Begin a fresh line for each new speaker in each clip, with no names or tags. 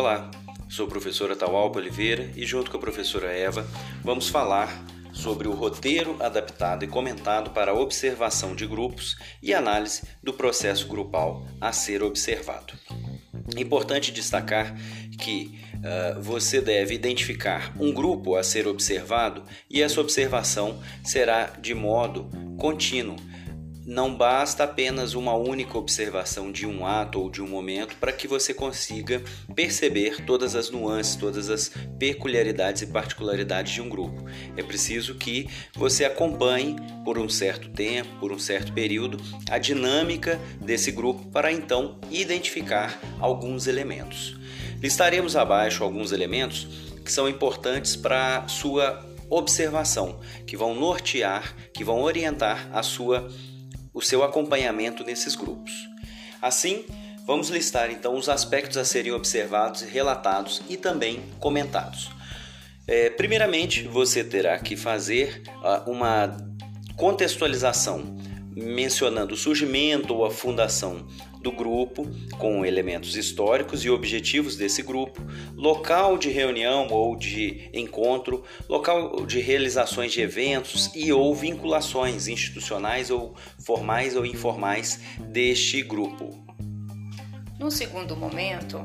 Olá, sou o professor Ataualpa Oliveira e junto com a professora Eva vamos falar sobre o roteiro adaptado e comentado para observação de grupos e análise do processo grupal a ser observado. É importante destacar que uh, você deve identificar um grupo a ser observado e essa observação será de modo contínuo não basta apenas uma única observação de um ato ou de um momento para que você consiga perceber todas as nuances, todas as peculiaridades e particularidades de um grupo. É preciso que você acompanhe por um certo tempo, por um certo período, a dinâmica desse grupo para então identificar alguns elementos. Listaremos abaixo alguns elementos que são importantes para sua observação, que vão nortear, que vão orientar a sua o seu acompanhamento nesses grupos. Assim, vamos listar então os aspectos a serem observados, relatados e também comentados. É, primeiramente, você terá que fazer uh, uma contextualização mencionando o surgimento ou a fundação do grupo, com elementos históricos e objetivos desse grupo, local de reunião ou de encontro, local de realizações de eventos e ou vinculações institucionais ou formais ou informais deste grupo.
No segundo momento,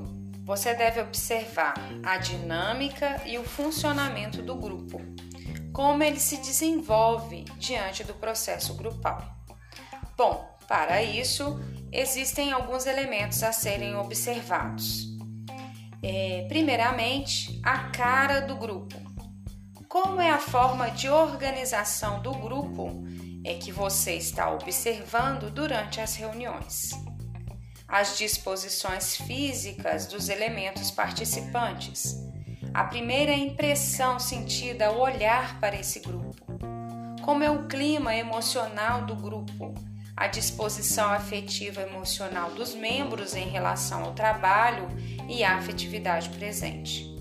você deve observar a dinâmica e o funcionamento do grupo, como ele se desenvolve diante do processo grupal. Bom, para isso, existem alguns elementos a serem observados. É, primeiramente, a cara do grupo. Como é a forma de organização do grupo é que você está observando durante as reuniões? As disposições físicas dos elementos participantes. A primeira impressão sentida ao olhar para esse grupo. Como é o clima emocional do grupo? A disposição afetiva emocional dos membros em relação ao trabalho e à afetividade presente.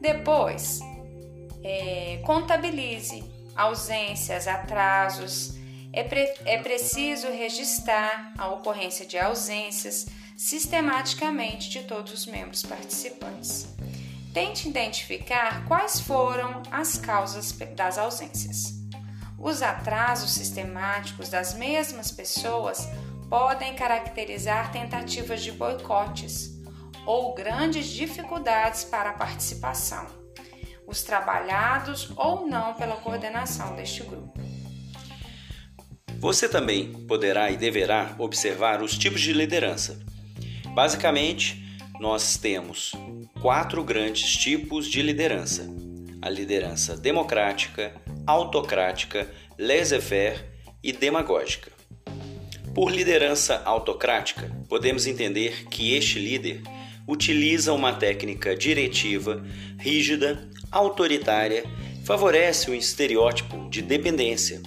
Depois, é, contabilize ausências, atrasos. É, pre é preciso registrar a ocorrência de ausências sistematicamente de todos os membros participantes. Tente identificar quais foram as causas das ausências. Os atrasos sistemáticos das mesmas pessoas podem caracterizar tentativas de boicotes ou grandes dificuldades para a participação, os trabalhados ou não pela coordenação deste grupo.
Você também poderá e deverá observar os tipos de liderança. Basicamente, nós temos quatro grandes tipos de liderança: a liderança democrática, autocrática, laissez-faire e demagógica. Por liderança autocrática, podemos entender que este líder utiliza uma técnica diretiva, rígida, autoritária, favorece o estereótipo de dependência,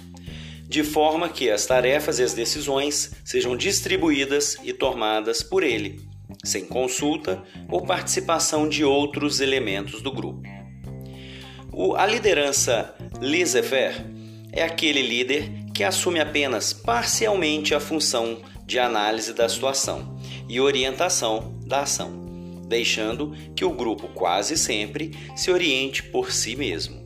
de forma que as tarefas e as decisões sejam distribuídas e tomadas por ele, sem consulta ou participação de outros elementos do grupo. A liderança laissez-faire é aquele líder que assume apenas parcialmente a função de análise da situação e orientação da ação, deixando que o grupo quase sempre se oriente por si mesmo.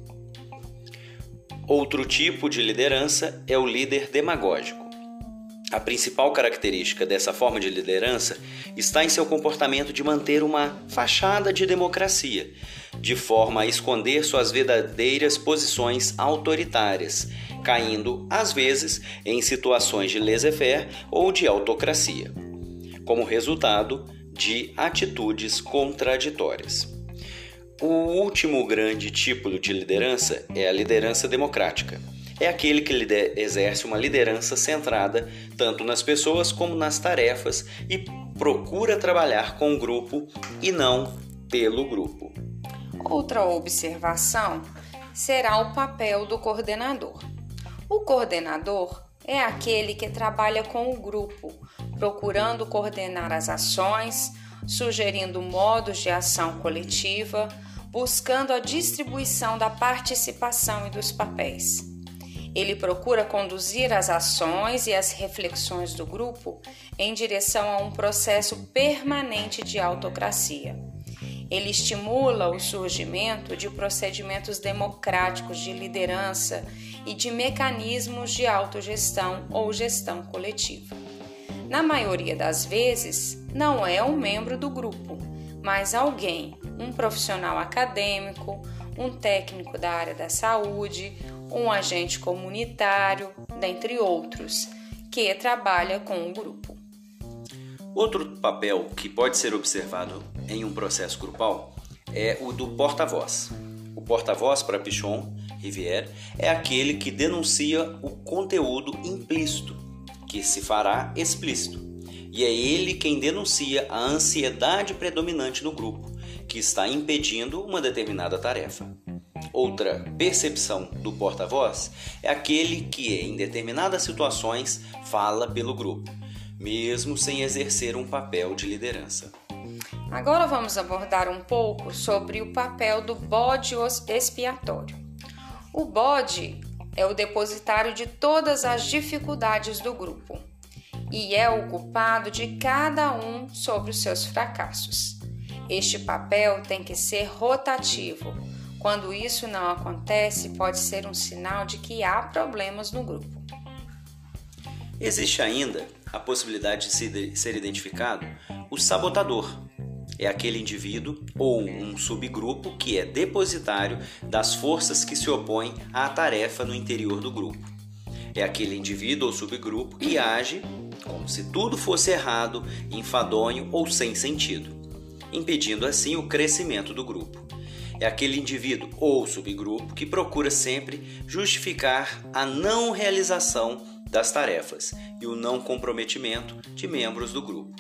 Outro tipo de liderança é o líder demagógico. A principal característica dessa forma de liderança está em seu comportamento de manter uma fachada de democracia, de forma a esconder suas verdadeiras posições autoritárias, caindo, às vezes, em situações de laissez-faire ou de autocracia, como resultado de atitudes contraditórias. O último grande tipo de liderança é a liderança democrática é aquele que exerce uma liderança centrada tanto nas pessoas como nas tarefas e procura trabalhar com o grupo e não pelo grupo.
Outra observação será o papel do coordenador. O coordenador é aquele que trabalha com o grupo, procurando coordenar as ações, sugerindo modos de ação coletiva, buscando a distribuição da participação e dos papéis. Ele procura conduzir as ações e as reflexões do grupo em direção a um processo permanente de autocracia. Ele estimula o surgimento de procedimentos democráticos de liderança e de mecanismos de autogestão ou gestão coletiva. Na maioria das vezes, não é um membro do grupo, mas alguém, um profissional acadêmico, um técnico da área da saúde, um agente comunitário, dentre outros, que trabalha com o grupo.
Outro papel que pode ser observado em um processo grupal é o do porta-voz. O porta-voz para Pichon Rivière é aquele que denuncia o conteúdo implícito, que se fará explícito. E é ele quem denuncia a ansiedade predominante no grupo, que está impedindo uma determinada tarefa. Outra percepção do porta-voz é aquele que, em determinadas situações, fala pelo grupo, mesmo sem exercer um papel de liderança.
Agora vamos abordar um pouco sobre o papel do bode expiatório. O bode é o depositário de todas as dificuldades do grupo e é o culpado de cada um sobre os seus fracassos. Este papel tem que ser rotativo. Quando isso não acontece, pode ser um sinal de que há problemas no grupo.
Existe ainda a possibilidade de ser identificado o sabotador, é aquele indivíduo ou um subgrupo que é depositário das forças que se opõem à tarefa no interior do grupo. É aquele indivíduo ou subgrupo que age como se tudo fosse errado, enfadonho ou sem sentido, impedindo assim o crescimento do grupo. É aquele indivíduo ou subgrupo que procura sempre justificar a não realização das tarefas e o não comprometimento de membros do grupo.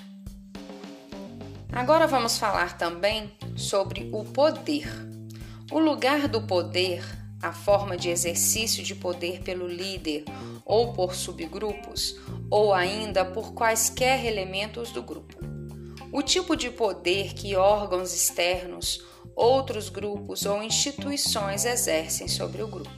Agora vamos falar também sobre o poder. O lugar do poder, a forma de exercício de poder pelo líder ou por subgrupos, ou ainda por quaisquer elementos do grupo. O tipo de poder que órgãos externos, outros grupos ou instituições exercem sobre o grupo.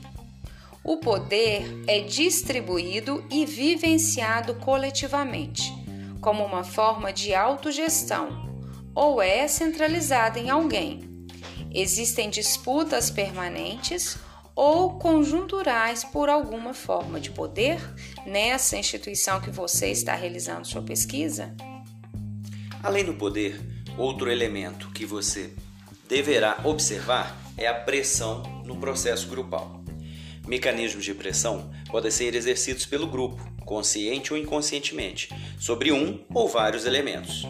O poder é distribuído e vivenciado coletivamente, como uma forma de autogestão ou é centralizada em alguém. Existem disputas permanentes ou conjunturais por alguma forma de poder nessa instituição que você está realizando sua pesquisa?
Além do poder, outro elemento que você deverá observar é a pressão no processo grupal. Mecanismos de pressão podem ser exercidos pelo grupo, consciente ou inconscientemente, sobre um ou vários elementos.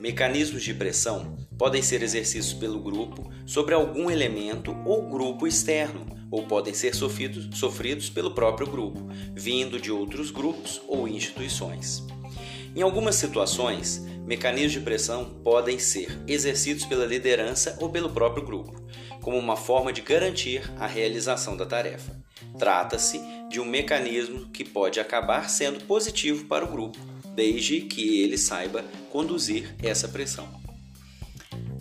Mecanismos de pressão podem ser exercidos pelo grupo sobre algum elemento ou grupo externo, ou podem ser sofridos, sofridos pelo próprio grupo, vindo de outros grupos ou instituições. Em algumas situações, mecanismos de pressão podem ser exercidos pela liderança ou pelo próprio grupo, como uma forma de garantir a realização da tarefa. Trata-se de um mecanismo que pode acabar sendo positivo para o grupo, desde que ele saiba conduzir essa pressão.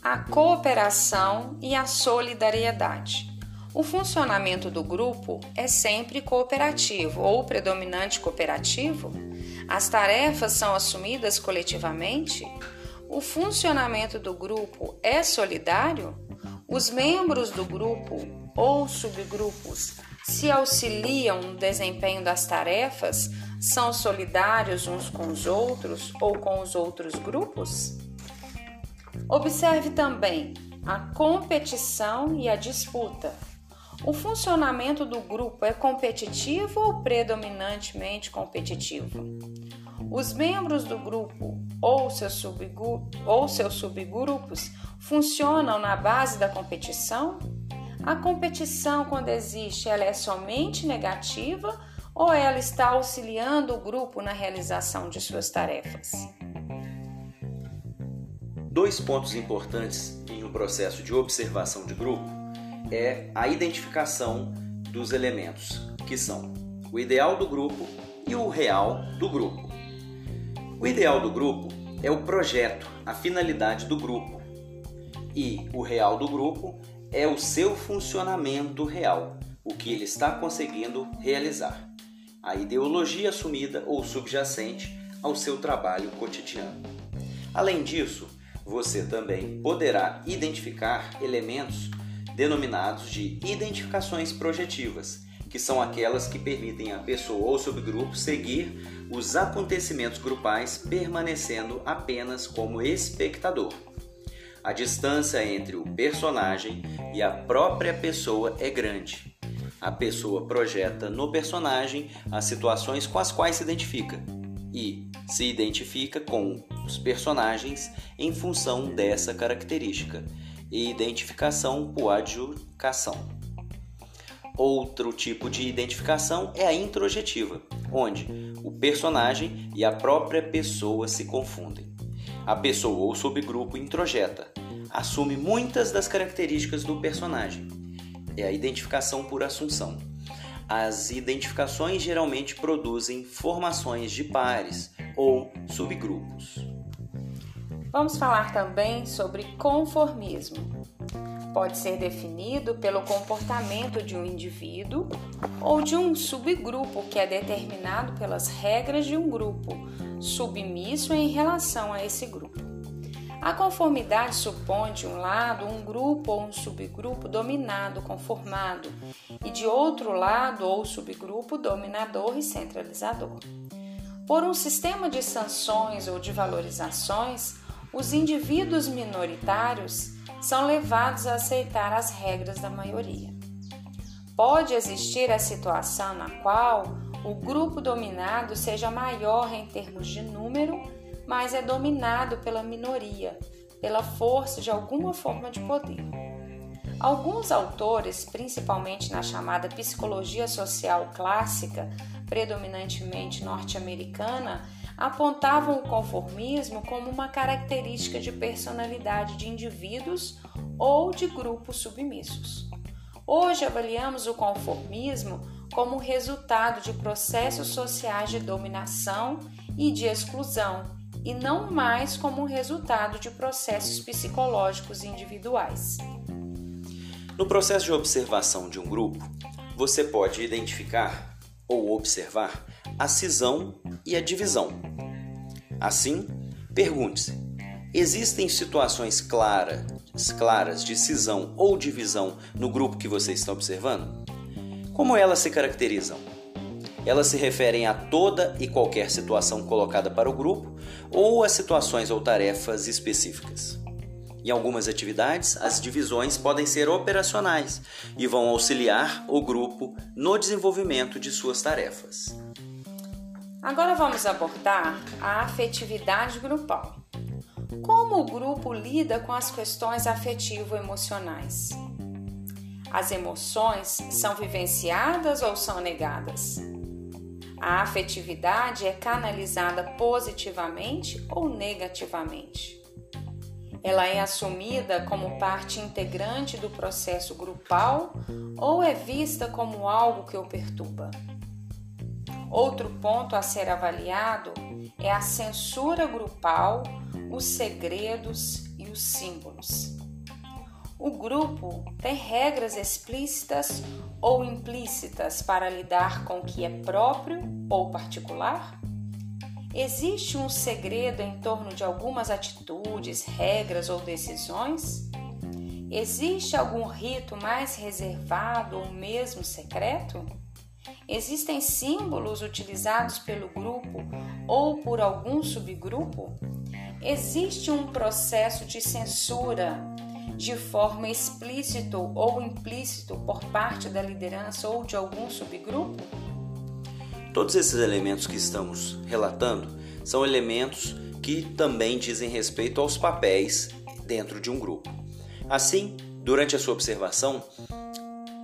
A cooperação e a solidariedade. O funcionamento do grupo é sempre cooperativo ou predominante cooperativo? As tarefas são assumidas coletivamente? O funcionamento do grupo é solidário? Os membros do grupo ou subgrupos se auxiliam no desempenho das tarefas, são solidários uns com os outros ou com os outros grupos? Observe também a competição e a disputa. O funcionamento do grupo é competitivo ou predominantemente competitivo? Os membros do grupo ou seus, subgru ou seus subgrupos funcionam na base da competição? A competição, quando existe, ela é somente negativa ou ela está auxiliando o grupo na realização de suas tarefas?
Dois pontos importantes em um processo de observação de grupo é a identificação dos elementos, que são o ideal do grupo e o real do grupo. O ideal do grupo é o projeto, a finalidade do grupo, e o real do grupo é o seu funcionamento real, o que ele está conseguindo realizar a ideologia assumida ou subjacente ao seu trabalho cotidiano. Além disso, você também poderá identificar elementos denominados de identificações projetivas, que são aquelas que permitem a pessoa ou subgrupo seguir os acontecimentos grupais permanecendo apenas como espectador. A distância entre o personagem e a própria pessoa é grande. A pessoa projeta no personagem as situações com as quais se identifica e se identifica com os personagens em função dessa característica e identificação por adjudicação. Outro tipo de identificação é a introjetiva, onde o personagem e a própria pessoa se confundem. A pessoa ou subgrupo introjeta, assume muitas das características do personagem. É a identificação por assunção. As identificações geralmente produzem formações de pares ou subgrupos.
Vamos falar também sobre conformismo. Pode ser definido pelo comportamento de um indivíduo ou de um subgrupo que é determinado pelas regras de um grupo, submisso em relação a esse grupo. A conformidade supõe, de um lado, um grupo ou um subgrupo dominado, conformado, e de outro lado, ou subgrupo dominador e centralizador. Por um sistema de sanções ou de valorizações, os indivíduos minoritários são levados a aceitar as regras da maioria. Pode existir a situação na qual o grupo dominado seja maior em termos de número, mas é dominado pela minoria, pela força de alguma forma de poder. Alguns autores, principalmente na chamada psicologia social clássica, predominantemente norte-americana, apontavam o conformismo como uma característica de personalidade de indivíduos ou de grupos submissos. Hoje avaliamos o conformismo como resultado de processos sociais de dominação e de exclusão, e não mais como resultado de processos psicológicos individuais.
No processo de observação de um grupo, você pode identificar ou observar a cisão e a divisão. Assim, pergunte-se: existem situações claras, de cisão ou divisão no grupo que você está observando? Como elas se caracterizam? Elas se referem a toda e qualquer situação colocada para o grupo ou a situações ou tarefas específicas. Em algumas atividades, as divisões podem ser operacionais e vão auxiliar o grupo no desenvolvimento de suas tarefas.
Agora vamos abordar a afetividade grupal. Como o grupo lida com as questões afetivo-emocionais? As emoções são vivenciadas ou são negadas? A afetividade é canalizada positivamente ou negativamente? Ela é assumida como parte integrante do processo grupal ou é vista como algo que o perturba? Outro ponto a ser avaliado é a censura grupal, os segredos e os símbolos. O grupo tem regras explícitas ou implícitas para lidar com o que é próprio ou particular? Existe um segredo em torno de algumas atitudes, regras ou decisões? Existe algum rito mais reservado ou mesmo secreto? Existem símbolos utilizados pelo grupo ou por algum subgrupo? Existe um processo de censura de forma explícito ou implícito por parte da liderança ou de algum subgrupo?
Todos esses elementos que estamos relatando são elementos que também dizem respeito aos papéis dentro de um grupo. Assim, durante a sua observação,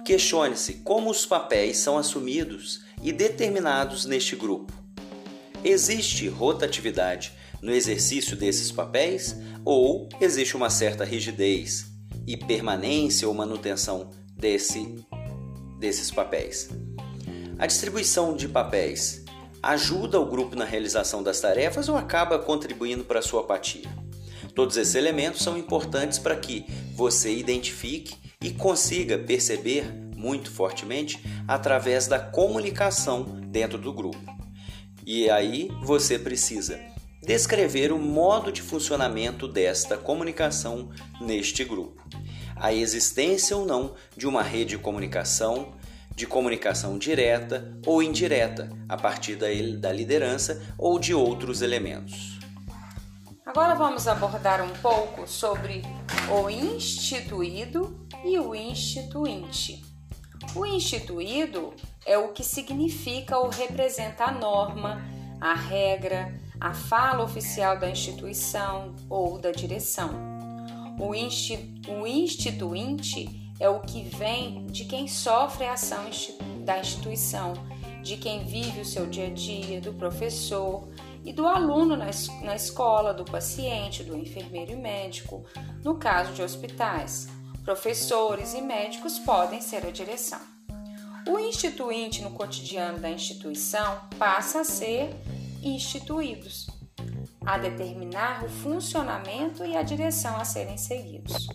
questione-se como os papéis são assumidos e determinados neste grupo. Existe rotatividade no exercício desses papéis ou existe uma certa rigidez e permanência ou manutenção desse, desses papéis? A distribuição de papéis ajuda o grupo na realização das tarefas ou acaba contribuindo para a sua apatia? Todos esses elementos são importantes para que você identifique e consiga perceber muito fortemente através da comunicação dentro do grupo. E aí você precisa descrever o modo de funcionamento desta comunicação neste grupo. A existência ou não de uma rede de comunicação, de comunicação direta ou indireta, a partir da liderança ou de outros elementos.
Agora vamos abordar um pouco sobre o instituído e o instituinte. O instituído é o que significa ou representa a norma, a regra, a fala oficial da instituição ou da direção. O, instituinte é o que vem de quem sofre a ação da instituição, de quem vive o seu dia a dia, do professor e do aluno na, na escola, do paciente, do enfermeiro e médico, no caso de hospitais. Professores e médicos podem ser a direção. O instituinte no cotidiano da instituição passa a ser instituídos, a determinar o funcionamento e a direção a serem seguidos.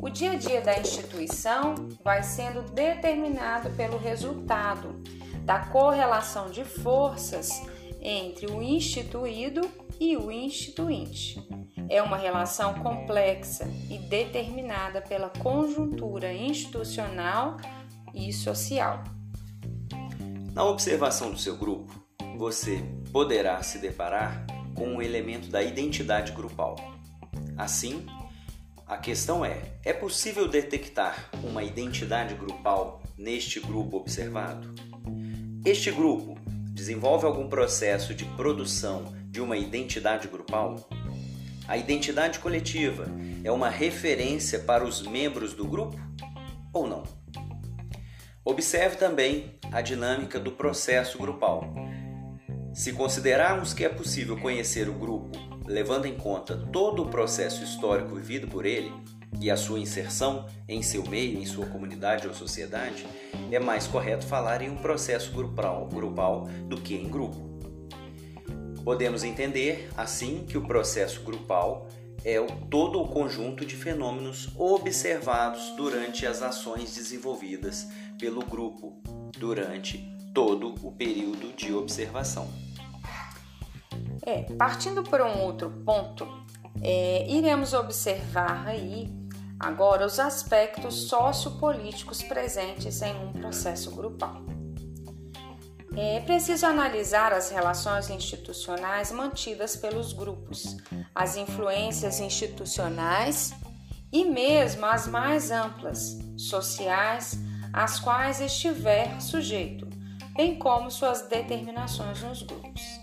O dia a dia da instituição vai sendo determinado pelo resultado da correlação de forças entre o instituído e o instituinte é uma relação complexa e determinada pela conjuntura institucional e social.
Na observação do seu grupo, você poderá se deparar com o elemento da identidade grupal. Assim, a questão é: é possível detectar uma identidade grupal neste grupo observado? Este grupo desenvolve algum processo de produção de uma identidade grupal? A identidade coletiva é uma referência para os membros do grupo ou não? Observe também a dinâmica do processo grupal. Se considerarmos que é possível conhecer o grupo levando em conta todo o processo histórico vivido por ele e a sua inserção em seu meio, em sua comunidade ou sociedade, é mais correto falar em um processo grupal, grupal do que em grupo. Podemos entender, assim, que o processo grupal é todo o conjunto de fenômenos observados durante as ações desenvolvidas pelo grupo durante todo o período de observação.
É, partindo para um outro ponto, é, iremos observar aí agora os aspectos sociopolíticos presentes em um processo grupal. É preciso analisar as relações institucionais mantidas pelos grupos, as influências institucionais e mesmo as mais amplas, sociais, às quais estiver sujeito, bem como suas determinações nos grupos.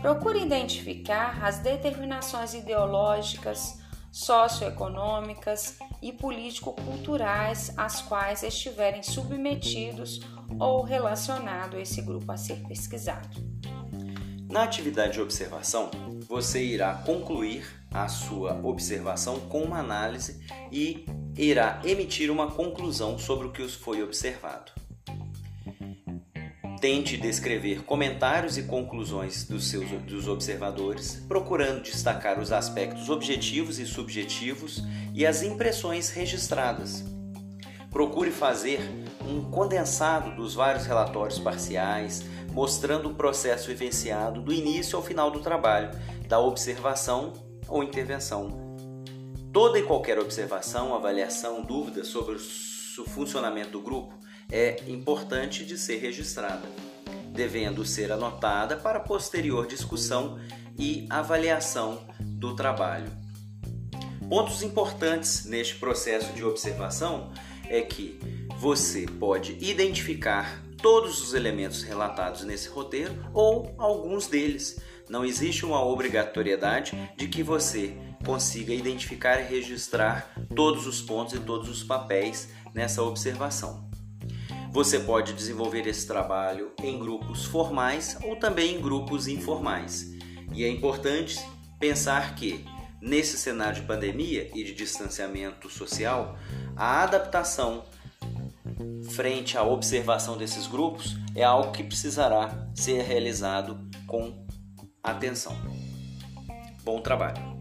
Procure identificar as determinações ideológicas, socioeconômicas e político-culturais às quais estiverem submetidos ou relacionado esse grupo a ser pesquisado.
Na atividade de observação, você irá concluir a sua observação com uma análise e irá emitir uma conclusão sobre o que foi observado. Tente descrever comentários e conclusões dos seus dos observadores, procurando destacar os aspectos objetivos e subjetivos e as impressões registradas. Procure fazer um condensado dos vários relatórios parciais, mostrando o processo vivenciado do início ao final do trabalho, da observação ou intervenção. Toda e qualquer observação, avaliação, dúvida sobre o funcionamento do grupo é importante de ser registrada, devendo ser anotada para posterior discussão e avaliação do trabalho. Pontos importantes neste processo de observação é que você pode identificar todos os elementos relatados nesse roteiro ou alguns deles. Não existe uma obrigatoriedade de que você consiga identificar e registrar todos os pontos e todos os papéis nessa observação. Você pode desenvolver esse trabalho em grupos formais ou também em grupos informais. E é importante pensar que, nesse cenário de pandemia e de distanciamento social, a adaptação frente à observação desses grupos é algo que precisará ser realizado com atenção. Bom trabalho!